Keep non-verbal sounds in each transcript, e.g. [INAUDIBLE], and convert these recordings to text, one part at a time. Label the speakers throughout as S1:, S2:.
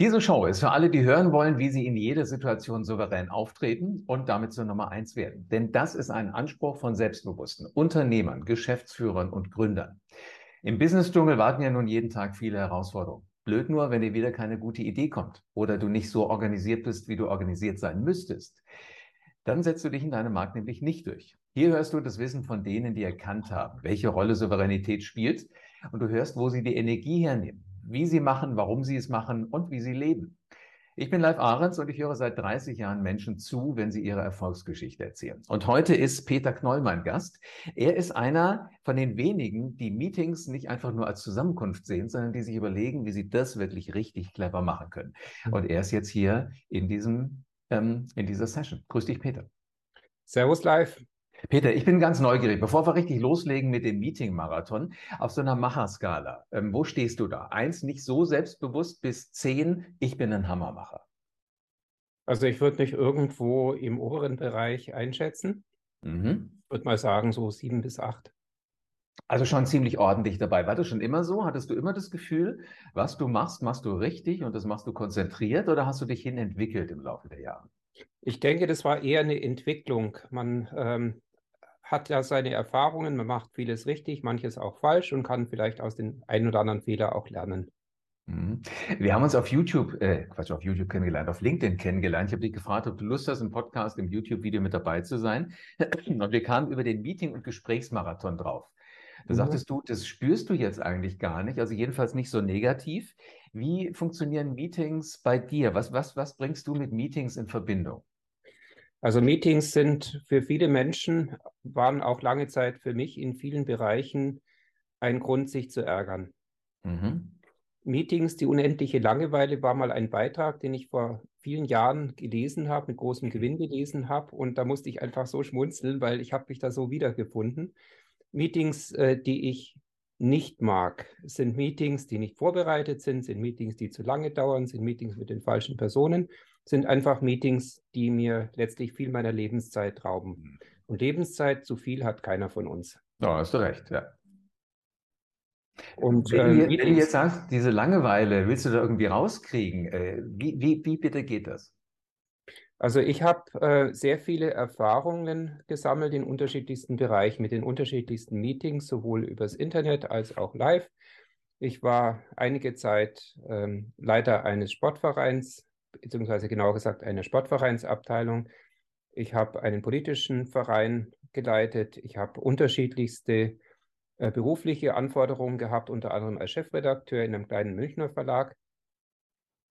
S1: Diese Show ist für alle, die hören wollen, wie sie in jeder Situation souverän auftreten und damit zur Nummer eins werden. Denn das ist ein Anspruch von selbstbewussten Unternehmern, Geschäftsführern und Gründern. Im Business-Dschungel warten ja nun jeden Tag viele Herausforderungen. Blöd nur, wenn dir wieder keine gute Idee kommt oder du nicht so organisiert bist, wie du organisiert sein müsstest. Dann setzt du dich in deinem Markt nämlich nicht durch. Hier hörst du das Wissen von denen, die erkannt haben, welche Rolle Souveränität spielt und du hörst, wo sie die Energie hernehmen wie sie machen, warum sie es machen und wie sie leben. Ich bin Live Ahrens und ich höre seit 30 Jahren Menschen zu, wenn sie ihre Erfolgsgeschichte erzählen. Und heute ist Peter Knoll mein Gast. Er ist einer von den wenigen, die Meetings nicht einfach nur als Zusammenkunft sehen, sondern die sich überlegen, wie sie das wirklich richtig clever machen können. Und er ist jetzt hier in diesem, ähm, in dieser Session. Grüß dich, Peter.
S2: Servus live.
S1: Peter, ich bin ganz neugierig. Bevor wir richtig loslegen mit dem Meeting-Marathon, auf so einer Macherskala, ähm, wo stehst du da? Eins, nicht so selbstbewusst, bis zehn, ich bin ein Hammermacher.
S2: Also ich würde mich irgendwo im oberen Bereich einschätzen. Mhm. Ich würde mal sagen, so sieben bis acht.
S1: Also schon ziemlich ordentlich dabei. War das schon immer so? Hattest du immer das Gefühl, was du machst, machst du richtig und das machst du konzentriert oder hast du dich hin entwickelt im Laufe der Jahre?
S2: Ich denke, das war eher eine Entwicklung. Man ähm, hat ja seine Erfahrungen, man macht vieles richtig, manches auch falsch und kann vielleicht aus den ein oder anderen Fehler auch lernen.
S1: Mhm. Wir haben uns auf YouTube, äh, Quatsch, auf YouTube kennengelernt, auf LinkedIn kennengelernt. Ich habe dich gefragt, ob du Lust hast, im Podcast, im YouTube-Video mit dabei zu sein. [CLEARS THROAT] Und wir kamen über den Meeting- und Gesprächsmarathon drauf. Da mhm. sagtest du, das spürst du jetzt eigentlich gar nicht, also jedenfalls nicht so negativ. Wie funktionieren Meetings bei dir? Was, was, was bringst du mit Meetings in Verbindung?
S2: Also Meetings sind für viele Menschen, waren auch lange Zeit für mich in vielen Bereichen ein Grund, sich zu ärgern. Mhm. Meetings, die unendliche Langeweile war mal ein Beitrag, den ich vor vielen Jahren gelesen habe, mit großem Gewinn gelesen habe. Und da musste ich einfach so schmunzeln, weil ich habe mich da so wiedergefunden. Meetings, äh, die ich nicht mag, sind Meetings, die nicht vorbereitet sind, sind Meetings, die zu lange dauern, sind Meetings mit den falschen Personen, sind einfach Meetings, die mir letztlich viel meiner Lebenszeit rauben. Mhm. Und Lebenszeit zu viel hat keiner von uns.
S1: Ja, hast du recht, ja. Und wenn, äh, du jetzt sagst, diese Langeweile willst du da irgendwie rauskriegen, äh, wie, wie, wie bitte geht das?
S2: Also ich habe äh, sehr viele Erfahrungen gesammelt in unterschiedlichsten Bereichen, mit den unterschiedlichsten Meetings, sowohl übers Internet als auch live. Ich war einige Zeit ähm, Leiter eines Sportvereins, beziehungsweise genauer gesagt einer Sportvereinsabteilung. Ich habe einen politischen Verein geleitet. Ich habe unterschiedlichste äh, berufliche Anforderungen gehabt, unter anderem als Chefredakteur in einem kleinen Münchner Verlag.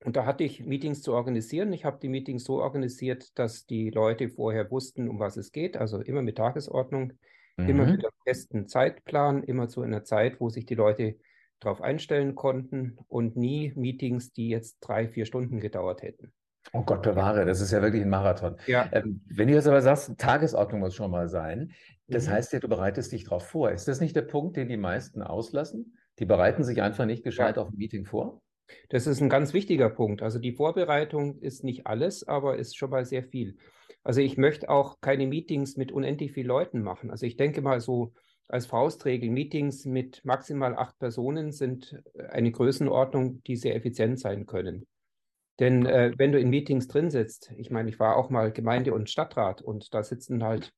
S2: Und da hatte ich Meetings zu organisieren. Ich habe die Meetings so organisiert, dass die Leute vorher wussten, um was es geht. Also immer mit Tagesordnung, mhm. immer mit einem festen Zeitplan, immer zu einer Zeit, wo sich die Leute darauf einstellen konnten und nie Meetings, die jetzt drei, vier Stunden gedauert hätten.
S1: Oh Gott bewahre, das ist ja wirklich ein Marathon. Ja. Ähm, wenn du jetzt aber sagst, Tagesordnung muss schon mal sein, das mhm. heißt ja, du bereitest dich darauf vor. Ist das nicht der Punkt, den die meisten auslassen? Die bereiten sich einfach nicht gescheit ja. auf ein Meeting vor?
S2: Das ist ein ganz wichtiger Punkt. Also die Vorbereitung ist nicht alles, aber ist schon mal sehr viel. Also ich möchte auch keine Meetings mit unendlich vielen Leuten machen. Also ich denke mal so als Faustregel, Meetings mit maximal acht Personen sind eine Größenordnung, die sehr effizient sein können. Denn äh, wenn du in Meetings drin sitzt, ich meine, ich war auch mal Gemeinde- und Stadtrat und da sitzen halt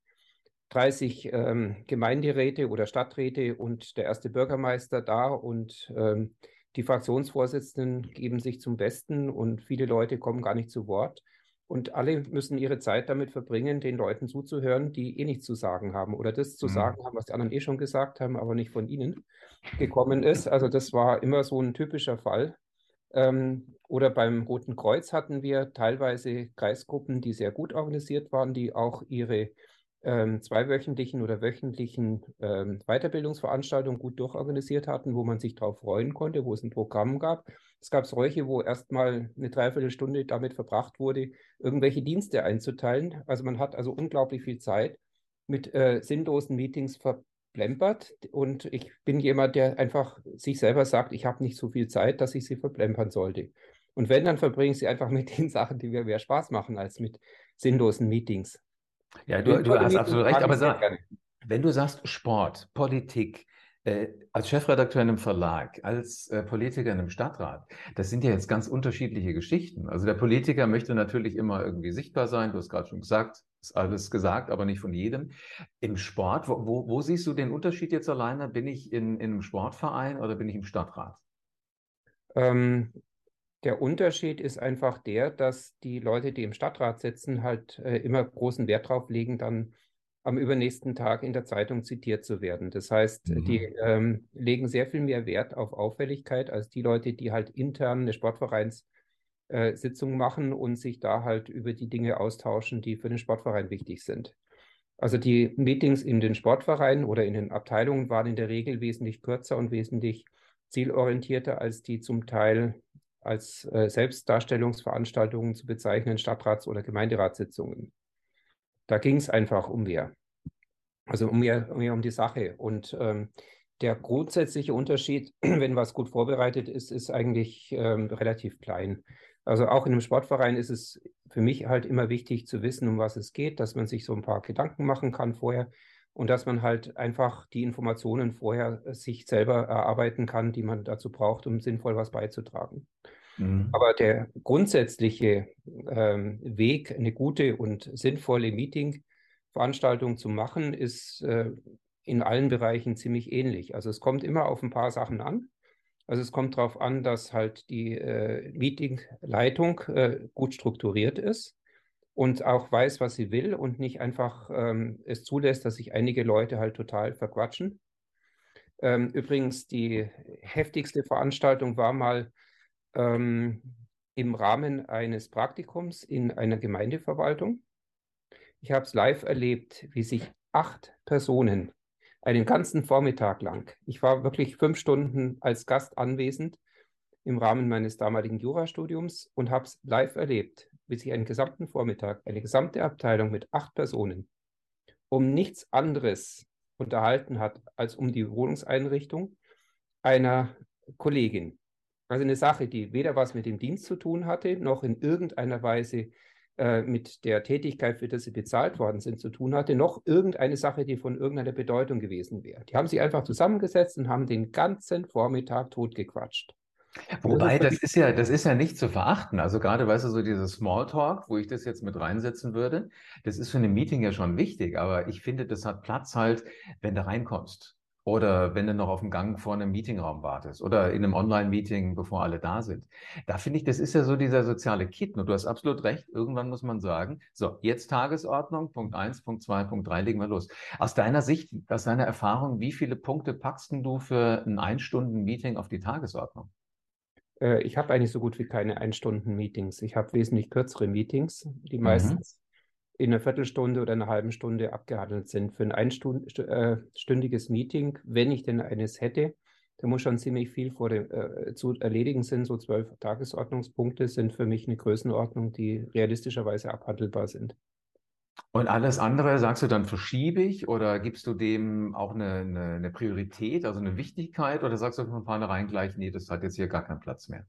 S2: 30 ähm, Gemeinderäte oder Stadträte und der erste Bürgermeister da und ähm, die Fraktionsvorsitzenden geben sich zum Besten und viele Leute kommen gar nicht zu Wort. Und alle müssen ihre Zeit damit verbringen, den Leuten zuzuhören, die eh nichts zu sagen haben oder das zu mhm. sagen haben, was die anderen eh schon gesagt haben, aber nicht von ihnen gekommen ist. Also das war immer so ein typischer Fall. Ähm, oder beim Roten Kreuz hatten wir teilweise Kreisgruppen, die sehr gut organisiert waren, die auch ihre ähm, zweiwöchentlichen oder wöchentlichen ähm, Weiterbildungsveranstaltungen gut durchorganisiert hatten, wo man sich darauf freuen konnte, wo es ein Programm gab. Es gab solche, wo erstmal eine Dreiviertelstunde damit verbracht wurde, irgendwelche Dienste einzuteilen. Also man hat also unglaublich viel Zeit mit äh, sinnlosen Meetings verplempert. Und ich bin jemand, der einfach sich selber sagt, ich habe nicht so viel Zeit, dass ich sie verplempern sollte. Und wenn, dann verbringe ich sie einfach [LAUGHS] mit den Sachen, die mir mehr Spaß machen, als mit sinnlosen Meetings.
S1: Ja, du, du hast absolut recht, aber sag, wenn du sagst Sport, Politik, Äh, als Chefredakteur in einem Verlag, als äh, Politiker in einem Stadtrat, das sind ja jetzt ganz unterschiedliche Geschichten. Also der Politiker möchte natürlich immer irgendwie sichtbar sein, du hast gerade schon gesagt, ist alles gesagt, aber nicht von jedem. Im Sport, wo, wo, wo siehst du den Unterschied jetzt alleine? Bin ich in, in einem Sportverein oder bin ich im Stadtrat?
S2: Ähm, der Unterschied ist einfach der, dass die Leute, die im Stadtrat sitzen, halt äh, immer großen Wert drauf legen, dann am übernächsten Tag in der Zeitung zitiert zu werden. Das heißt, mhm. die ähm, legen sehr viel mehr Wert auf Auffälligkeit als die Leute, die halt intern eine Sportvereinssitzung äh, machen und sich da halt über die Dinge austauschen, die für den Sportverein wichtig sind. Also die Meetings in den Sportvereinen oder in den Abteilungen waren in der Regel wesentlich kürzer und wesentlich zielorientierter als die zum Teil als äh, Selbstdarstellungsveranstaltungen zu bezeichnen Stadtrats- oder Gemeinderatssitzungen. Da ging es einfach um mehr. Also um mehr, mehr um die Sache. Und ähm, der grundsätzliche Unterschied, [CLEARS THROAT] wenn was gut vorbereitet ist, ist eigentlich ähm, relativ klein. Also auch in einem Sportverein ist es für mich halt immer wichtig zu wissen, um was es geht, dass man sich so ein paar Gedanken machen kann vorher und dass man halt einfach die Informationen vorher sich selber erarbeiten kann, die man dazu braucht, um sinnvoll was beizutragen. Mhm. Aber der grundsätzliche ähm, Weg, eine gute und sinnvolle Meeting-Veranstaltung zu machen, ist äh, in allen Bereichen ziemlich ähnlich. Also es kommt immer auf ein paar Sachen an. Also es kommt darauf an, dass halt die äh, Meetingleitung äh, gut strukturiert ist und auch weiß, was sie will und nicht einfach ähm, es zulässt, dass sich einige Leute halt total verquatschen. Ähm, übrigens, die heftigste Veranstaltung war mal ähm, im Rahmen eines Praktikums in einer Gemeindeverwaltung. Ich habe es live erlebt, wie sich acht Personen einen ganzen Vormittag lang, ich war wirklich fünf Stunden als Gast anwesend im Rahmen meines damaligen Jurastudiums und habe es live erlebt, wie sich einen gesamten Vormittag, eine gesamte Abteilung mit acht Personen um nichts anderes unterhalten hat als um die Wohnungseinrichtung einer Kollegin. Also eine Sache, die weder was mit dem Dienst zu tun hatte, noch in irgendeiner Weise äh, mit der Tätigkeit, für die sie bezahlt worden sind, zu tun hatte, noch irgendeine Sache, die von irgendeiner Bedeutung gewesen wäre. Die haben sich einfach zusammengesetzt und haben den ganzen Vormittag totgequatscht.
S1: Wobei, das ist ja, das ist ja nicht zu verachten. Also gerade, weißt du, so dieses Smalltalk, wo ich das jetzt mit reinsetzen würde, das ist für ein Meeting ja schon wichtig. Aber ich finde, das hat Platz halt, wenn du reinkommst. Oder wenn du noch auf dem Gang vor einem Meetingraum wartest oder in einem Online-Meeting, bevor alle da sind. Da finde ich, das ist ja so dieser soziale Kit. Und du hast absolut recht. Irgendwann muss man sagen, so, jetzt Tagesordnung, Punkt eins, Punkt zwei, Punkt drei, legen wir los. Aus deiner Sicht, aus deiner Erfahrung, wie viele Punkte packst du für ein Ein-Stunden-Meeting auf die Tagesordnung?
S2: Äh, ich habe eigentlich so gut wie keine Ein-Stunden-Meetings. Ich habe wesentlich kürzere Meetings, die mhm. meistens in einer Viertelstunde oder einer halben Stunde abgehandelt sind. Für ein einstündiges äh, Meeting, wenn ich denn eines hätte, da muss schon ziemlich viel vor dem, äh, zu erledigen sind. So zwölf Tagesordnungspunkte sind für mich eine Größenordnung, die realistischerweise abhandelbar sind.
S1: Und alles andere, sagst du dann verschiebe ich oder gibst du dem auch eine, eine, eine Priorität, also eine Wichtigkeit oder sagst du von vornherein gleich, nee, das hat jetzt hier gar keinen Platz mehr?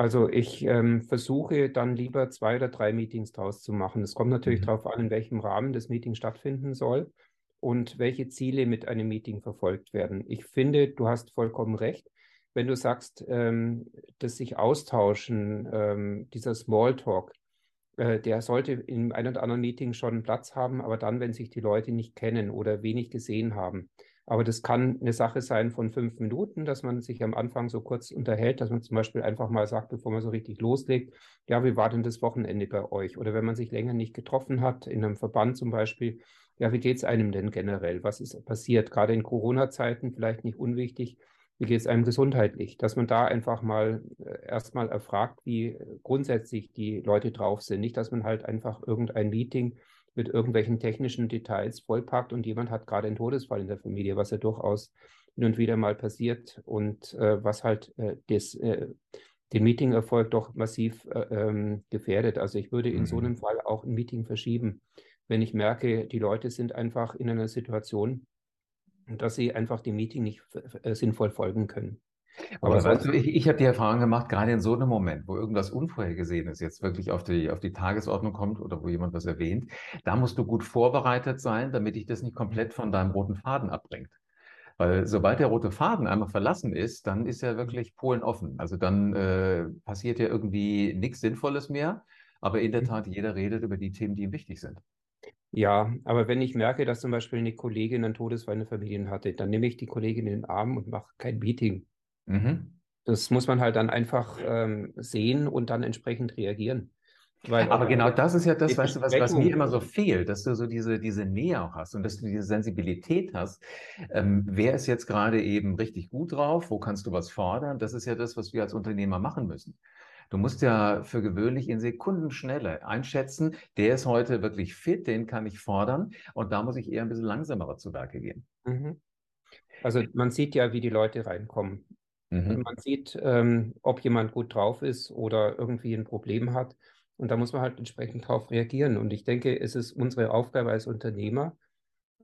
S2: Also ich ähm, versuche dann lieber zwei oder drei Meetings draus zu machen. Es kommt natürlich mhm. darauf an, in welchem Rahmen das Meeting stattfinden soll und welche Ziele mit einem Meeting verfolgt werden. Ich finde, du hast vollkommen recht. Wenn du sagst, ähm, dass sich austauschen, ähm, dieser Smalltalk, äh, der sollte in einem oder anderen Meeting schon Platz haben, aber dann, wenn sich die Leute nicht kennen oder wenig gesehen haben. Aber das kann eine Sache sein von fünf Minuten, dass man sich am Anfang so kurz unterhält, dass man zum Beispiel einfach mal sagt, bevor man so richtig loslegt, ja, wie war denn das Wochenende bei euch? Oder wenn man sich länger nicht getroffen hat, in einem Verband zum Beispiel, ja, wie geht es einem denn generell? Was ist passiert? Gerade in Corona-Zeiten vielleicht nicht unwichtig. Wie geht es einem gesundheitlich? Dass man da einfach mal äh, erstmal erfragt, wie grundsätzlich die Leute drauf sind. Nicht, dass man halt einfach irgendein Meeting mit irgendwelchen technischen Details vollpackt und jemand hat gerade einen Todesfall in der Familie, was ja durchaus hin und wieder mal passiert und äh, was halt äh, des, äh, den Meetingerfolg doch massiv äh, ähm, gefährdet. Also ich würde in mhm. so einem Fall auch ein Meeting verschieben, wenn ich merke, die Leute sind einfach in einer Situation, dass sie einfach dem Meeting nicht äh, sinnvoll folgen können.
S1: Aber, Aber du, ich, ich habe die Erfahrung gemacht, gerade in so einem Moment, wo irgendwas Unvorhergesehenes jetzt wirklich auf die, auf die Tagesordnung kommt oder wo jemand was erwähnt, da musst du gut vorbereitet sein, damit dich das nicht komplett von deinem roten Faden abbringt. Weil sobald der rote Faden einmal verlassen ist, dann ist ja wirklich Polen offen. Also dann äh, passiert ja irgendwie nichts Sinnvolles mehr. Aber in der mhm. Tat, jeder redet über die Themen, die ihm wichtig sind.
S2: Ja, aber wenn ich merke, dass zum Beispiel eine Kollegin einen Todesfall in der Familie hatte, dann nehme ich die Kollegin in den Arm und mache kein Meeting. Mhm. Das muss man halt dann einfach ähm, sehen und dann entsprechend reagieren.
S1: Weil Aber genau das ist ja das, weißt du, was, was, mir immer so fehlt, dass du so diese, diese Nähe auch hast und dass du diese Sensibilität hast. Ähm, wer ist jetzt gerade eben richtig gut drauf? Wo kannst du was fordern? Das ist ja das, was wir als Unternehmer machen müssen. Du musst ja für gewöhnlich in Sekundenschnelle einschätzen, der ist heute wirklich fit, den kann ich fordern und da muss ich eher ein bisschen langsamer zu Werke gehen. Mhm.
S2: Also man sieht ja, wie die Leute reinkommen. Mhm. man sieht, ähm, ob jemand gut drauf ist oder irgendwie ein Problem hat. Und da muss man halt entsprechend darauf reagieren. Und ich denke, es ist unsere Aufgabe als Unternehmer,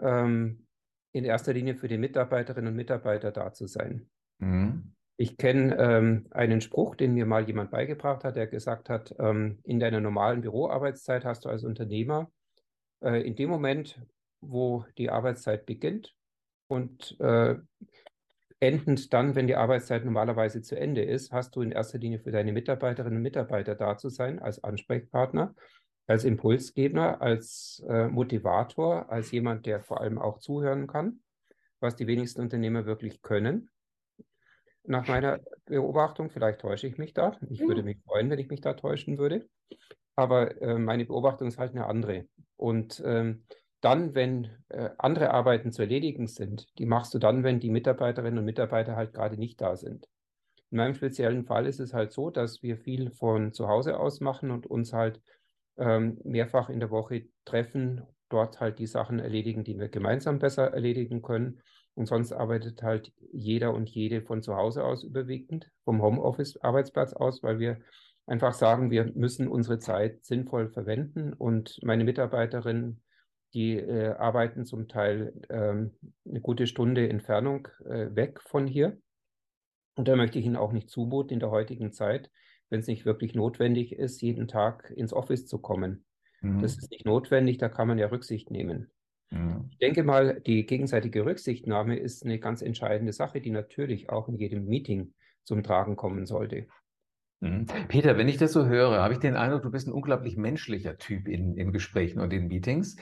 S2: ähm, in erster Linie für die Mitarbeiterinnen und Mitarbeiter da zu sein. Mhm. Ich kenne ähm, einen Spruch, den mir mal jemand beigebracht hat, der gesagt hat, ähm, in deiner normalen Büroarbeitszeit hast du als Unternehmer äh, in dem Moment, wo die Arbeitszeit beginnt und äh, endend dann, wenn die Arbeitszeit normalerweise zu Ende ist, hast du in erster Linie für deine Mitarbeiterinnen und Mitarbeiter da zu sein, als Ansprechpartner, als Impulsgeber, als äh, Motivator, als jemand, der vor allem auch zuhören kann, was die wenigsten Unternehmer wirklich können nach meiner Beobachtung. Vielleicht täusche ich mich da. Ich würde mich freuen, wenn ich mich da täuschen würde. Aber äh, meine Beobachtung ist halt eine andere. Und ähm, dann, wenn äh, andere Arbeiten zu erledigen sind, die machst du dann, wenn die Mitarbeiterinnen und Mitarbeiter halt gerade nicht da sind. In meinem speziellen Fall ist es halt so, dass wir viel von zu Hause aus machen und uns halt ähm, mehrfach in der Woche treffen, dort halt die Sachen erledigen, die wir gemeinsam besser erledigen können und sonst arbeitet halt jeder und jede von zu Hause aus überwiegend, vom Homeoffice-Arbeitsplatz aus, weil wir einfach sagen, wir müssen unsere Zeit sinnvoll verwenden. Und meine Mitarbeiterinnen, die äh, arbeiten zum Teil ähm, eine gute Stunde Entfernung äh, weg von hier. Und da möchte ich Ihnen auch nicht zumuten in der heutigen Zeit, wenn es nicht wirklich notwendig ist, jeden Tag ins Office zu kommen. Mhm. Das ist nicht notwendig, da kann man ja Rücksicht nehmen. Mhm. Ich denke mal, die gegenseitige Rücksichtnahme ist eine ganz entscheidende Sache, die natürlich auch in jedem Meeting zum Tragen kommen sollte.
S1: Mhm. Peter, wenn ich das so höre, habe ich den Eindruck, du bist ein unglaublich menschlicher Typ in, in Gesprächen und in Meetings.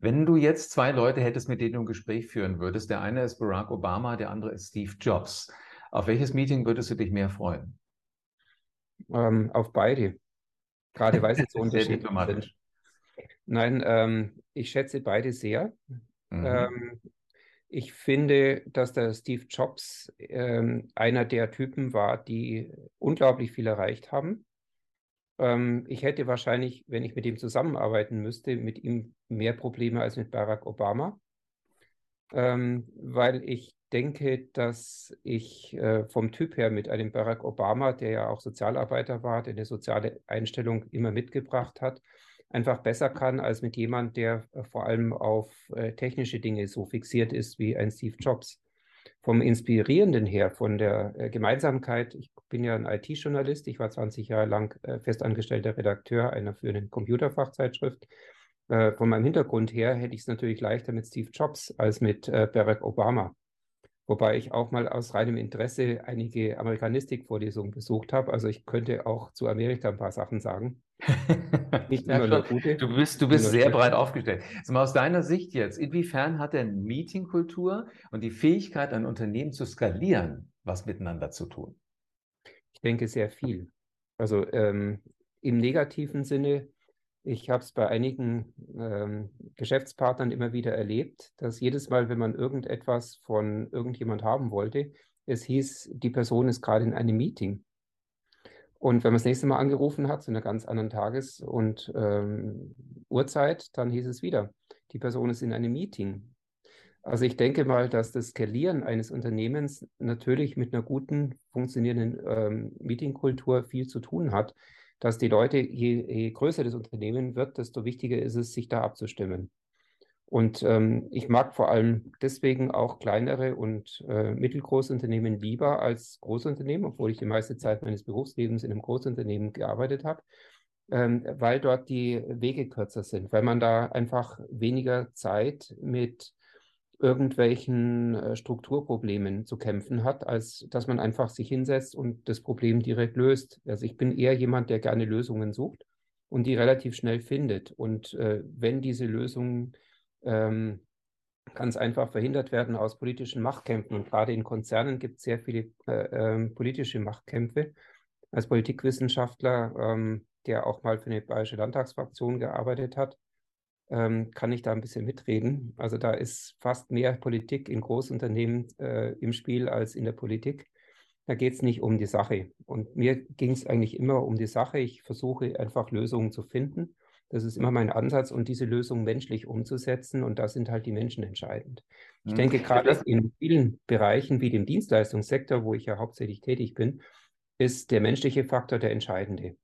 S1: Wenn du jetzt zwei Leute hättest, mit denen du ein Gespräch führen würdest, der eine ist Barack Obama, der andere ist Steve Jobs. Auf welches Meeting würdest du dich mehr freuen?
S2: Ähm, auf beide. Gerade weil sie so [LAUGHS] unterschiedlich sind. Nein, ähm, ich schätze beide sehr. Mhm. Ähm, ich finde, dass der Steve Jobs ähm, einer der Typen war, die unglaublich viel erreicht haben. Ähm, ich hätte wahrscheinlich, wenn ich mit ihm zusammenarbeiten müsste, mit ihm mehr Probleme als mit Barack Obama, ähm, weil ich denke, dass ich äh, vom Typ her mit einem Barack Obama, der ja auch Sozialarbeiter war, der eine soziale Einstellung immer mitgebracht hat, einfach besser kann als mit jemand, der äh, vor allem auf äh, technische Dinge so fixiert ist wie ein Steve Jobs. Vom Inspirierenden her, von der äh, Gemeinsamkeit, ich bin ja ein IT-Journalist, ich war 20 Jahre lang äh, festangestellter Redakteur einer führenden Computerfachzeitschrift. Äh, von meinem Hintergrund her hätte ich es natürlich leichter mit Steve Jobs als mit äh, Barack Obama. Wobei ich auch mal aus reinem Interesse einige Amerikanistik-Vorlesungen besucht habe. Also ich könnte auch zu Amerika ein paar Sachen sagen.
S1: Nicht [LAUGHS] immer nur gute. Du bist, du bist sehr breit aufgestellt. Also aus deiner Sicht jetzt, inwiefern hat denn Meetingkultur und die Fähigkeit, ein Unternehmen zu skalieren, was miteinander zu tun?
S2: Ich denke sehr viel. Also ähm, im negativen Sinne, ich habe es bei einigen ähm, Geschäftspartnern immer wieder erlebt, dass jedes Mal, wenn man irgendetwas von irgendjemand haben wollte, es hieß, die Person ist gerade in einem Meeting. Und wenn man das nächste Mal angerufen hat, zu einer ganz anderen Tages- und ähm, Uhrzeit, dann hieß es wieder, die Person ist in einem Meeting. Also ich denke mal, dass das Skalieren eines Unternehmens natürlich mit einer guten, funktionierenden ähm, Meetingkultur viel zu tun hat, dass die Leute, je, je größer das Unternehmen wird, desto wichtiger ist es, sich da abzustimmen. Und ähm, ich mag vor allem deswegen auch kleinere und äh, mittelgroße Unternehmen lieber als Großunternehmen, obwohl ich die meiste Zeit meines Berufslebens in einem Großunternehmen gearbeitet habe, ähm, weil dort die Wege kürzer sind, weil man da einfach weniger Zeit mit irgendwelchen äh, Strukturproblemen zu kämpfen hat, als dass man einfach sich hinsetzt und das Problem direkt löst. Also ich bin eher jemand, der gerne Lösungen sucht und die relativ schnell findet. Und äh, wenn diese Lösungen ähm, ganz einfach verhindert werden aus politischen Machtkämpfen, und gerade in Konzernen gibt es sehr viele äh, äh, politische Machtkämpfe, als Politikwissenschaftler, ähm, der auch mal für eine bayerische Landtagsfraktion gearbeitet hat, ähm, kann ich da ein bisschen mitreden. Also da ist fast mehr Politik in Großunternehmen äh, im Spiel als in der Politik. Da geht es nicht um die Sache. Und mir ging es eigentlich immer um die Sache. Ich versuche einfach Lösungen zu finden. Das ist immer mein Ansatz und diese Lösung menschlich umzusetzen. Und da sind halt die Menschen entscheidend. Ich mhm. denke, gerade in vielen Bereichen wie dem Dienstleistungssektor, wo ich ja hauptsächlich tätig bin, ist der menschliche Faktor der entscheidende.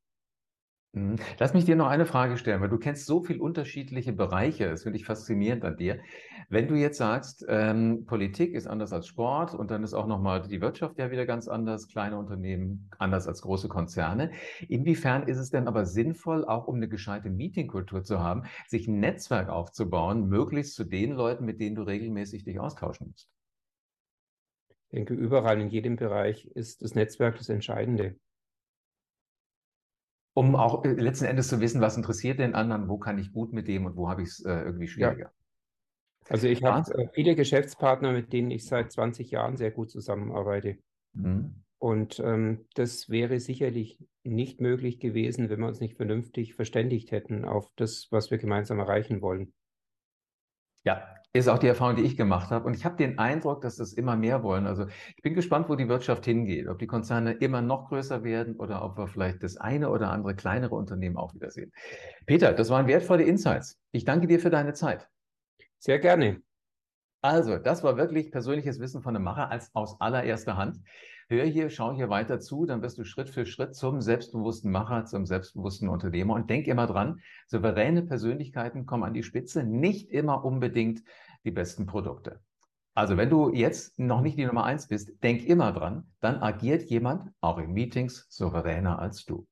S1: Mhm. Lass mich dir noch eine Frage stellen, weil du kennst so viele unterschiedliche Bereiche. Das finde ich faszinierend an dir. Wenn du jetzt sagst, ähm, Politik ist anders als Sport und dann ist auch nochmal die Wirtschaft ja wieder ganz anders, kleine Unternehmen anders als große Konzerne. Inwiefern ist es denn aber sinnvoll, auch um eine gescheite Meetingkultur zu haben, sich ein Netzwerk aufzubauen, möglichst zu den Leuten, mit denen du regelmäßig dich austauschen musst?
S2: Ich denke, überall in jedem Bereich ist das Netzwerk das Entscheidende
S1: um auch äh, letzten Endes zu wissen, was interessiert den anderen, wo kann ich gut mit dem und wo habe ich es äh, irgendwie schwieriger. Ja.
S2: Also ich habe äh, viele Geschäftspartner, mit denen ich seit 20 Jahren sehr gut zusammenarbeite. Mhm. Und ähm, das wäre sicherlich nicht möglich gewesen, wenn wir uns nicht vernünftig verständigt hätten auf das, was wir gemeinsam erreichen wollen.
S1: Ja, ist auch die Erfahrung, die ich gemacht habe. Und ich habe den Eindruck, dass das immer mehr wollen. Also ich bin gespannt, wo die Wirtschaft hingeht. Ob die Konzerne immer noch größer werden oder ob wir vielleicht das eine oder andere kleinere Unternehmen auch wieder sehen. Peter, das waren wertvolle Insights. Ich danke dir für deine Zeit.
S2: Sehr gerne.
S1: Also, das war wirklich persönliches Wissen von einem Macher als aus allererster Hand. Hör hier, schau hier weiter zu, dann wirst du Schritt für Schritt zum selbstbewussten Macher, zum selbstbewussten Unternehmer. Und denk immer dran, souveräne Persönlichkeiten kommen an die Spitze, nicht immer unbedingt die besten Produkte. Also wenn du jetzt noch nicht die Nummer eins bist, denk immer dran, dann agiert jemand auch in Meetings souveräner als du.